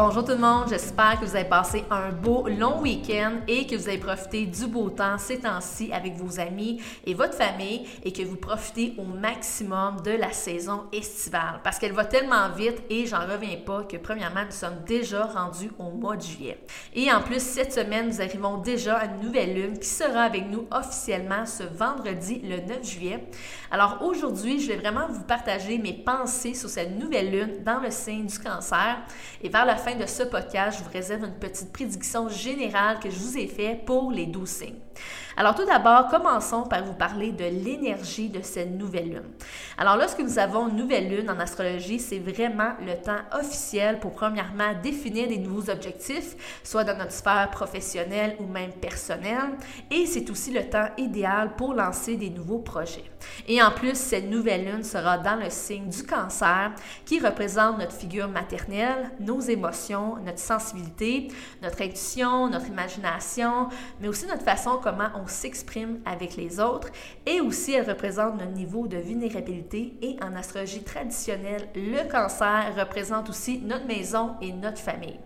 Bonjour tout le monde, j'espère que vous avez passé un beau long week-end et que vous avez profité du beau temps ces temps-ci avec vos amis et votre famille et que vous profitez au maximum de la saison estivale parce qu'elle va tellement vite et j'en reviens pas que premièrement nous sommes déjà rendus au mois de juillet. Et en plus cette semaine nous arrivons déjà à une nouvelle lune qui sera avec nous officiellement ce vendredi le 9 juillet. Alors aujourd'hui je vais vraiment vous partager mes pensées sur cette nouvelle lune dans le signe du cancer et vers la fin de ce podcast, je vous réserve une petite prédiction générale que je vous ai faite pour les 12 signes. Alors tout d'abord, commençons par vous parler de l'énergie de cette nouvelle lune. Alors lorsque nous avons une nouvelle lune en astrologie, c'est vraiment le temps officiel pour premièrement définir des nouveaux objectifs, soit dans notre sphère professionnelle ou même personnelle, et c'est aussi le temps idéal pour lancer des nouveaux projets. Et en plus, cette nouvelle lune sera dans le signe du cancer qui représente notre figure maternelle, nos émotions, notre sensibilité, notre intuition, notre imagination, mais aussi notre façon comment on s'exprime avec les autres. Et aussi, elle représente notre niveau de vulnérabilité. Et en astrologie traditionnelle, le cancer représente aussi notre maison et notre famille.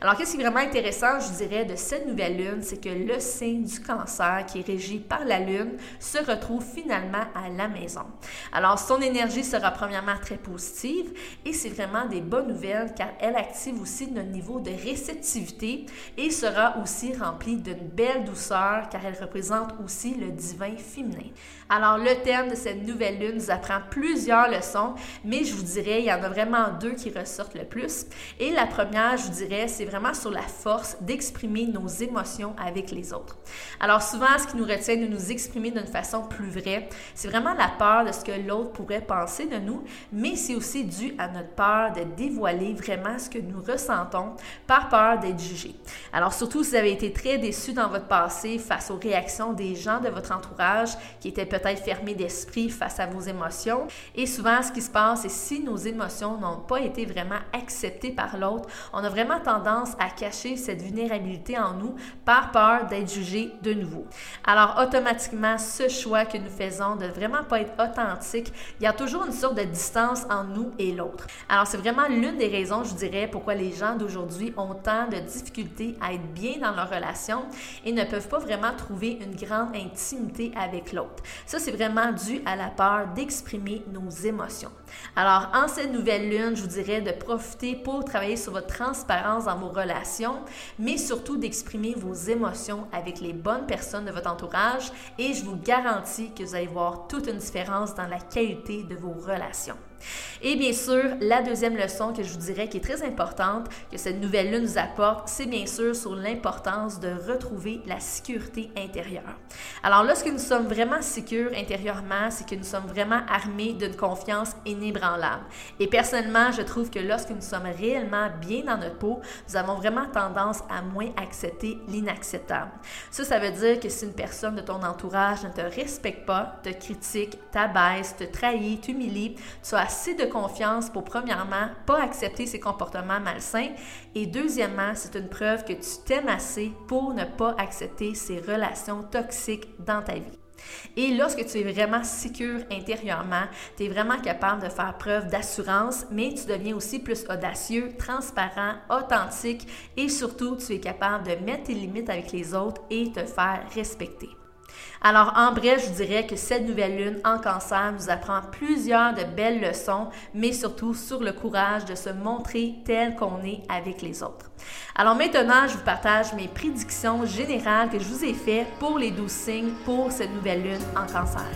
Alors, qu'est-ce qui est vraiment intéressant, je dirais, de cette nouvelle lune, c'est que le signe du cancer, qui est régi par la lune, se retrouve finalement à la maison. Alors, son énergie sera premièrement très positive et c'est vraiment des bonnes nouvelles car elle active aussi notre niveau de réceptivité et sera aussi remplie d'une belle douceur car elle représente aussi le divin féminin. Alors, le thème de cette nouvelle lune nous apprend plusieurs leçons, mais je vous dirais, il y en a vraiment deux qui ressortent le plus. Et la première, je vous dirais, c'est vraiment sur la force d'exprimer nos émotions avec les autres. Alors, souvent, ce qui nous retient de nous exprimer d'une façon plus vraie, c'est vraiment la peur de ce que l'autre pourrait penser de nous, mais c'est aussi dû à notre peur de dévoiler vraiment ce que nous ressentons par peur d'être jugé. Alors, surtout si vous avez été très déçu dans votre passé face aux réactions des gens de votre entourage qui étaient peut-être fermés d'esprit face à vos émotions. Et souvent, ce qui se passe, c'est si nos émotions n'ont pas été vraiment acceptées par l'autre, on a vraiment tendance à cacher cette vulnérabilité en nous par peur d'être jugé de nouveau. Alors, automatiquement, ce choix que nous faisons de vraiment pas être authentique, il y a toujours une sorte de distance entre nous et l'autre. Alors, c'est vraiment l'une des raisons, je dirais, pourquoi les gens d'aujourd'hui ont tant de difficultés à être bien dans leur relation et ne peuvent pas vraiment trouver une grande intimité avec l'autre. Ça, c'est vraiment dû à la peur d'exprimer nos émotions. Alors, en cette nouvelle lune, je vous dirais de profiter pour travailler sur votre transparence dans vos relations, mais surtout d'exprimer vos émotions avec les bonnes personnes de votre entourage et je vous garantis que vous allez voir toute une différence dans la qualité de vos relations. Et bien sûr, la deuxième leçon que je vous dirais qui est très importante, que cette nouvelle lune nous apporte, c'est bien sûr sur l'importance de retrouver la sécurité intérieure. Alors lorsque nous sommes vraiment sécures intérieurement, c'est que nous sommes vraiment armés d'une confiance inébranlable. Et personnellement, je trouve que lorsque nous sommes réellement bien dans notre peau, nous avons vraiment tendance à moins accepter l'inacceptable. Ça, ça veut dire que si une personne de ton entourage ne te respecte pas, te critique, t'abaisse, te trahit, t'humilie, tu as assez de confiance pour, premièrement, pas accepter ces comportements malsains et deuxièmement, c'est une preuve que tu t'aimes assez pour ne pas accepter ces relations toxiques dans ta vie. Et lorsque tu es vraiment sécure intérieurement, tu es vraiment capable de faire preuve d'assurance, mais tu deviens aussi plus audacieux, transparent, authentique et surtout, tu es capable de mettre tes limites avec les autres et te faire respecter. Alors, en bref, je dirais que cette nouvelle lune en cancer nous apprend plusieurs de belles leçons, mais surtout sur le courage de se montrer tel qu'on est avec les autres. Alors maintenant, je vous partage mes prédictions générales que je vous ai faites pour les 12 signes pour cette nouvelle lune en cancer.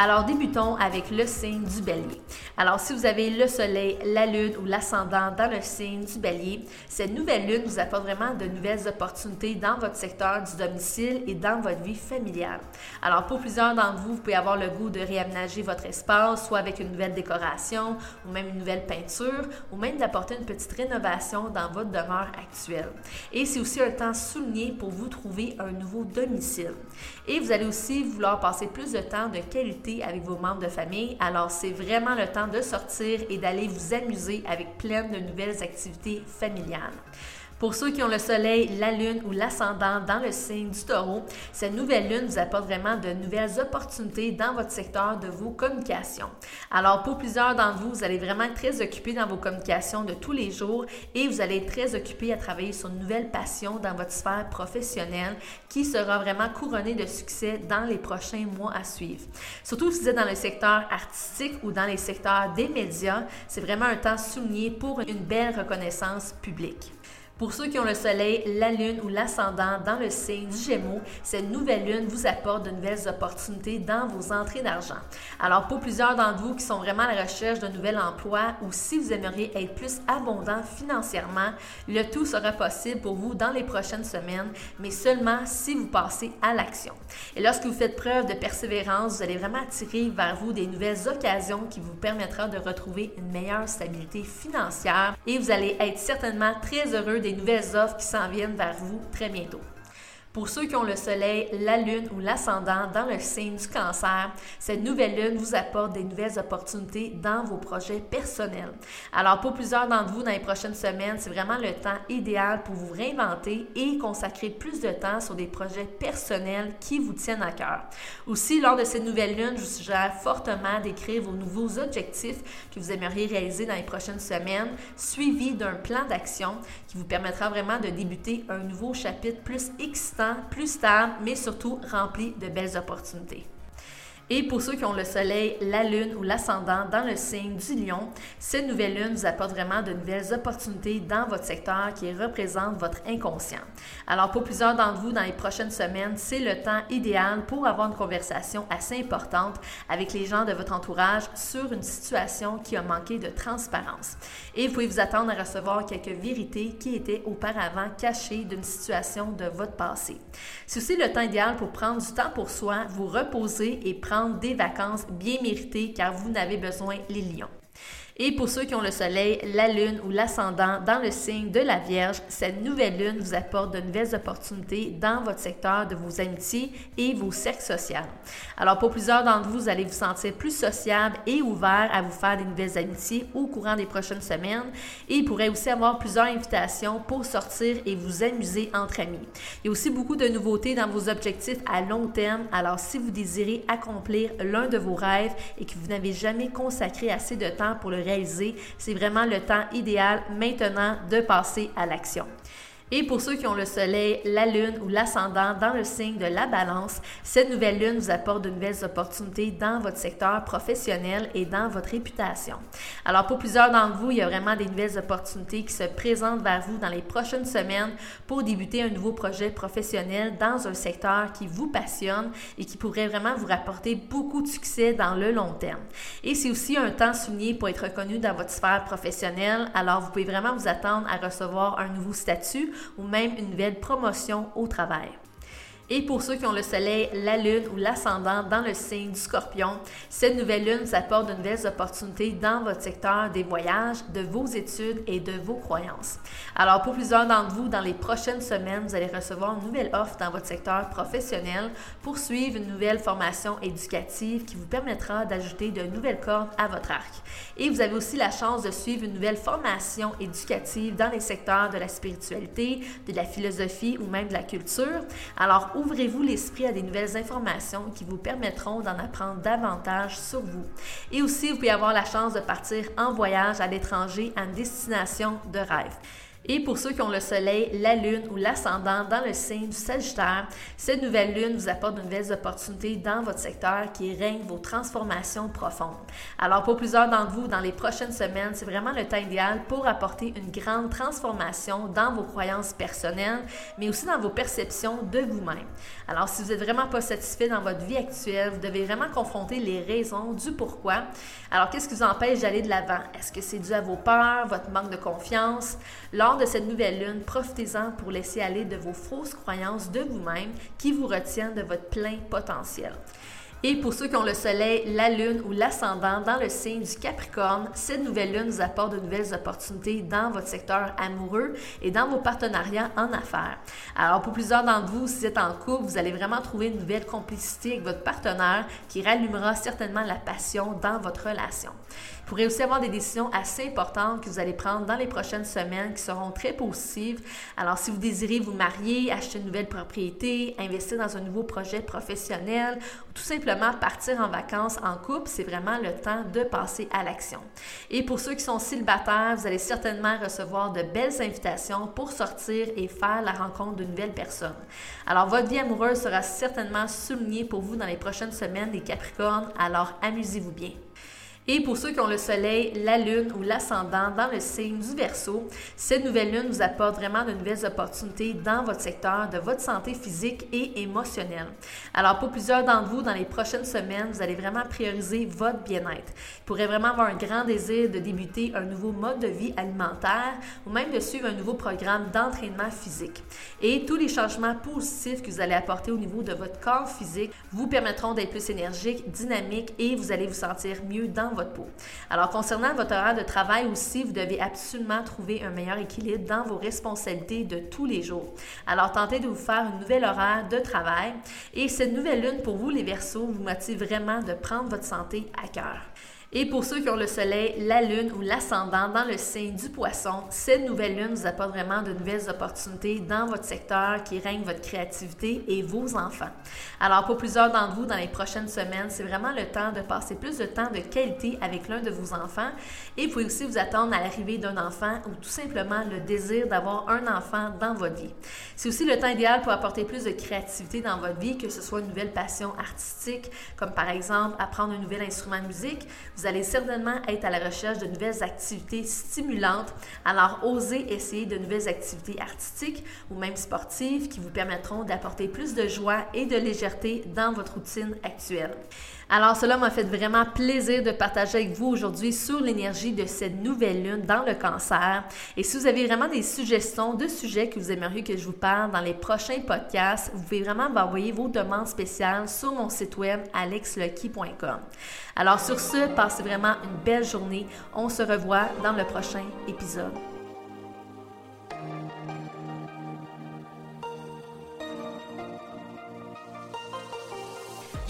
Alors débutons avec le signe du bélier. Alors, si vous avez le soleil, la lune ou l'ascendant dans le signe du bélier, cette nouvelle lune vous apporte vraiment de nouvelles opportunités dans votre secteur du domicile et dans votre vie familiale. Alors, pour plusieurs d'entre vous, vous pouvez avoir le goût de réaménager votre espace, soit avec une nouvelle décoration ou même une nouvelle peinture, ou même d'apporter une petite rénovation dans votre demeure actuelle. Et c'est aussi un temps souligné pour vous trouver un nouveau domicile. Et vous allez aussi vouloir passer plus de temps de qualité avec vos membres de famille. Alors, c'est vraiment le temps de sortir et d'aller vous amuser avec plein de nouvelles activités familiales. Pour ceux qui ont le soleil, la lune ou l'ascendant dans le signe du taureau, cette nouvelle lune vous apporte vraiment de nouvelles opportunités dans votre secteur de vos communications. Alors pour plusieurs d'entre vous, vous allez vraiment être très occupé dans vos communications de tous les jours et vous allez être très occupé à travailler sur une nouvelle passion dans votre sphère professionnelle qui sera vraiment couronnée de succès dans les prochains mois à suivre. Surtout si vous êtes dans le secteur artistique ou dans les secteurs des médias, c'est vraiment un temps souligné pour une belle reconnaissance publique. Pour ceux qui ont le soleil, la lune ou l'ascendant dans le signe du Gémeaux, cette nouvelle lune vous apporte de nouvelles opportunités dans vos entrées d'argent. Alors pour plusieurs d'entre vous qui sont vraiment à la recherche d'un nouvel emploi ou si vous aimeriez être plus abondant financièrement, le tout sera possible pour vous dans les prochaines semaines, mais seulement si vous passez à l'action. Et lorsque vous faites preuve de persévérance, vous allez vraiment attirer vers vous des nouvelles occasions qui vous permettront de retrouver une meilleure stabilité financière et vous allez être certainement très heureux nouvelles offres qui s'en viennent vers vous très bientôt. Pour ceux qui ont le soleil, la lune ou l'ascendant dans le signe du cancer, cette nouvelle lune vous apporte des nouvelles opportunités dans vos projets personnels. Alors pour plusieurs d'entre vous dans les prochaines semaines, c'est vraiment le temps idéal pour vous réinventer et consacrer plus de temps sur des projets personnels qui vous tiennent à cœur. Aussi, lors de cette nouvelle lune, je vous suggère fortement d'écrire vos nouveaux objectifs que vous aimeriez réaliser dans les prochaines semaines, suivis d'un plan d'action qui vous permettra vraiment de débuter un nouveau chapitre plus excitant plus stable, mais surtout rempli de belles opportunités. Et pour ceux qui ont le soleil, la lune ou l'ascendant dans le signe du lion, cette nouvelle lune vous apporte vraiment de nouvelles opportunités dans votre secteur qui représente votre inconscient. Alors pour plusieurs d'entre vous dans les prochaines semaines, c'est le temps idéal pour avoir une conversation assez importante avec les gens de votre entourage sur une situation qui a manqué de transparence. Et vous pouvez vous attendre à recevoir quelques vérités qui étaient auparavant cachées d'une situation de votre passé. C'est aussi le temps idéal pour prendre du temps pour soi, vous reposer et prendre des vacances bien méritées car vous n'avez besoin les lions. Et pour ceux qui ont le soleil, la lune ou l'ascendant dans le signe de la Vierge, cette nouvelle lune vous apporte de nouvelles opportunités dans votre secteur de vos amitiés et vos cercles sociaux. Alors pour plusieurs d'entre vous, vous allez vous sentir plus sociable et ouvert à vous faire des nouvelles amitiés au courant des prochaines semaines et il pourrait aussi avoir plusieurs invitations pour sortir et vous amuser entre amis. Il y a aussi beaucoup de nouveautés dans vos objectifs à long terme. Alors si vous désirez accomplir l'un de vos rêves et que vous n'avez jamais consacré assez de temps pour le c'est vraiment le temps idéal maintenant de passer à l'action. Et pour ceux qui ont le soleil, la lune ou l'ascendant dans le signe de la balance, cette nouvelle lune vous apporte de nouvelles opportunités dans votre secteur professionnel et dans votre réputation. Alors pour plusieurs d'entre vous, il y a vraiment des nouvelles opportunités qui se présentent vers vous dans les prochaines semaines pour débuter un nouveau projet professionnel dans un secteur qui vous passionne et qui pourrait vraiment vous rapporter beaucoup de succès dans le long terme. Et c'est aussi un temps souligné pour être reconnu dans votre sphère professionnelle. Alors vous pouvez vraiment vous attendre à recevoir un nouveau statut ou même une nouvelle promotion au travail. Et pour ceux qui ont le soleil, la lune ou l'ascendant dans le signe du scorpion, cette nouvelle lune vous apporte de nouvelles opportunités dans votre secteur des voyages, de vos études et de vos croyances. Alors pour plusieurs d'entre vous, dans les prochaines semaines, vous allez recevoir une nouvelle offre dans votre secteur professionnel pour suivre une nouvelle formation éducative qui vous permettra d'ajouter de nouvelles cordes à votre arc. Et vous avez aussi la chance de suivre une nouvelle formation éducative dans les secteurs de la spiritualité, de la philosophie ou même de la culture. Alors ouvrez-vous l'esprit à des nouvelles informations qui vous permettront d'en apprendre davantage sur vous. Et aussi, vous pouvez avoir la chance de partir en voyage à l'étranger à une destination de rêve. Et pour ceux qui ont le soleil, la lune ou l'ascendant dans le signe du Sagittaire, cette nouvelle lune vous apporte de nouvelles opportunités dans votre secteur qui règne vos transformations profondes. Alors pour plusieurs d'entre vous, dans les prochaines semaines, c'est vraiment le temps idéal pour apporter une grande transformation dans vos croyances personnelles, mais aussi dans vos perceptions de vous-même. Alors si vous n'êtes vraiment pas satisfait dans votre vie actuelle, vous devez vraiment confronter les raisons du pourquoi. Alors qu'est-ce qui vous empêche d'aller de l'avant? Est-ce que c'est dû à vos peurs, votre manque de confiance? De cette nouvelle lune, profitez-en pour laisser aller de vos fausses croyances de vous-même qui vous retiennent de votre plein potentiel. Et pour ceux qui ont le soleil, la lune ou l'ascendant dans le signe du Capricorne, cette nouvelle lune vous apporte de nouvelles opportunités dans votre secteur amoureux et dans vos partenariats en affaires. Alors pour plusieurs d'entre vous, si vous êtes en couple, vous allez vraiment trouver une nouvelle complicité avec votre partenaire qui rallumera certainement la passion dans votre relation. Vous pourrez aussi avoir des décisions assez importantes que vous allez prendre dans les prochaines semaines qui seront très positives. Alors si vous désirez vous marier, acheter une nouvelle propriété, investir dans un nouveau projet professionnel ou tout simplement partir en vacances en couple, c'est vraiment le temps de passer à l'action. Et pour ceux qui sont célibataires, vous allez certainement recevoir de belles invitations pour sortir et faire la rencontre de nouvelles personnes. Alors, votre vie amoureuse sera certainement soulignée pour vous dans les prochaines semaines, les Capricornes, alors amusez-vous bien. Et pour ceux qui ont le soleil, la lune ou l'ascendant dans le signe du Verseau, cette nouvelle lune vous apporte vraiment de nouvelles opportunités dans votre secteur de votre santé physique et émotionnelle. Alors pour plusieurs d'entre vous, dans les prochaines semaines, vous allez vraiment prioriser votre bien-être. Vous pourrez vraiment avoir un grand désir de débuter un nouveau mode de vie alimentaire ou même de suivre un nouveau programme d'entraînement physique. Et tous les changements positifs que vous allez apporter au niveau de votre corps physique vous permettront d'être plus énergique, dynamique et vous allez vous sentir mieux dans votre Alors, concernant votre horaire de travail aussi, vous devez absolument trouver un meilleur équilibre dans vos responsabilités de tous les jours. Alors, tentez de vous faire une nouvelle horaire de travail et cette nouvelle lune pour vous, les Verseaux, vous motive vraiment de prendre votre santé à cœur. Et pour ceux qui ont le soleil, la lune ou l'ascendant dans le signe du poisson, cette nouvelle lune vous apporte vraiment de nouvelles opportunités dans votre secteur qui règne votre créativité et vos enfants. Alors pour plusieurs d'entre vous dans les prochaines semaines, c'est vraiment le temps de passer plus de temps de qualité avec l'un de vos enfants et vous pouvez aussi vous attendre à l'arrivée d'un enfant ou tout simplement le désir d'avoir un enfant dans votre vie. C'est aussi le temps idéal pour apporter plus de créativité dans votre vie, que ce soit une nouvelle passion artistique, comme par exemple apprendre un nouvel instrument de musique, vous allez certainement être à la recherche de nouvelles activités stimulantes. Alors, osez essayer de nouvelles activités artistiques ou même sportives qui vous permettront d'apporter plus de joie et de légèreté dans votre routine actuelle. Alors, cela m'a fait vraiment plaisir de partager avec vous aujourd'hui sur l'énergie de cette nouvelle lune dans le cancer. Et si vous avez vraiment des suggestions de sujets que vous aimeriez que je vous parle dans les prochains podcasts, vous pouvez vraiment m'envoyer vos demandes spéciales sur mon site web alexlucky.com. Alors, sur ce, passez vraiment une belle journée. On se revoit dans le prochain épisode.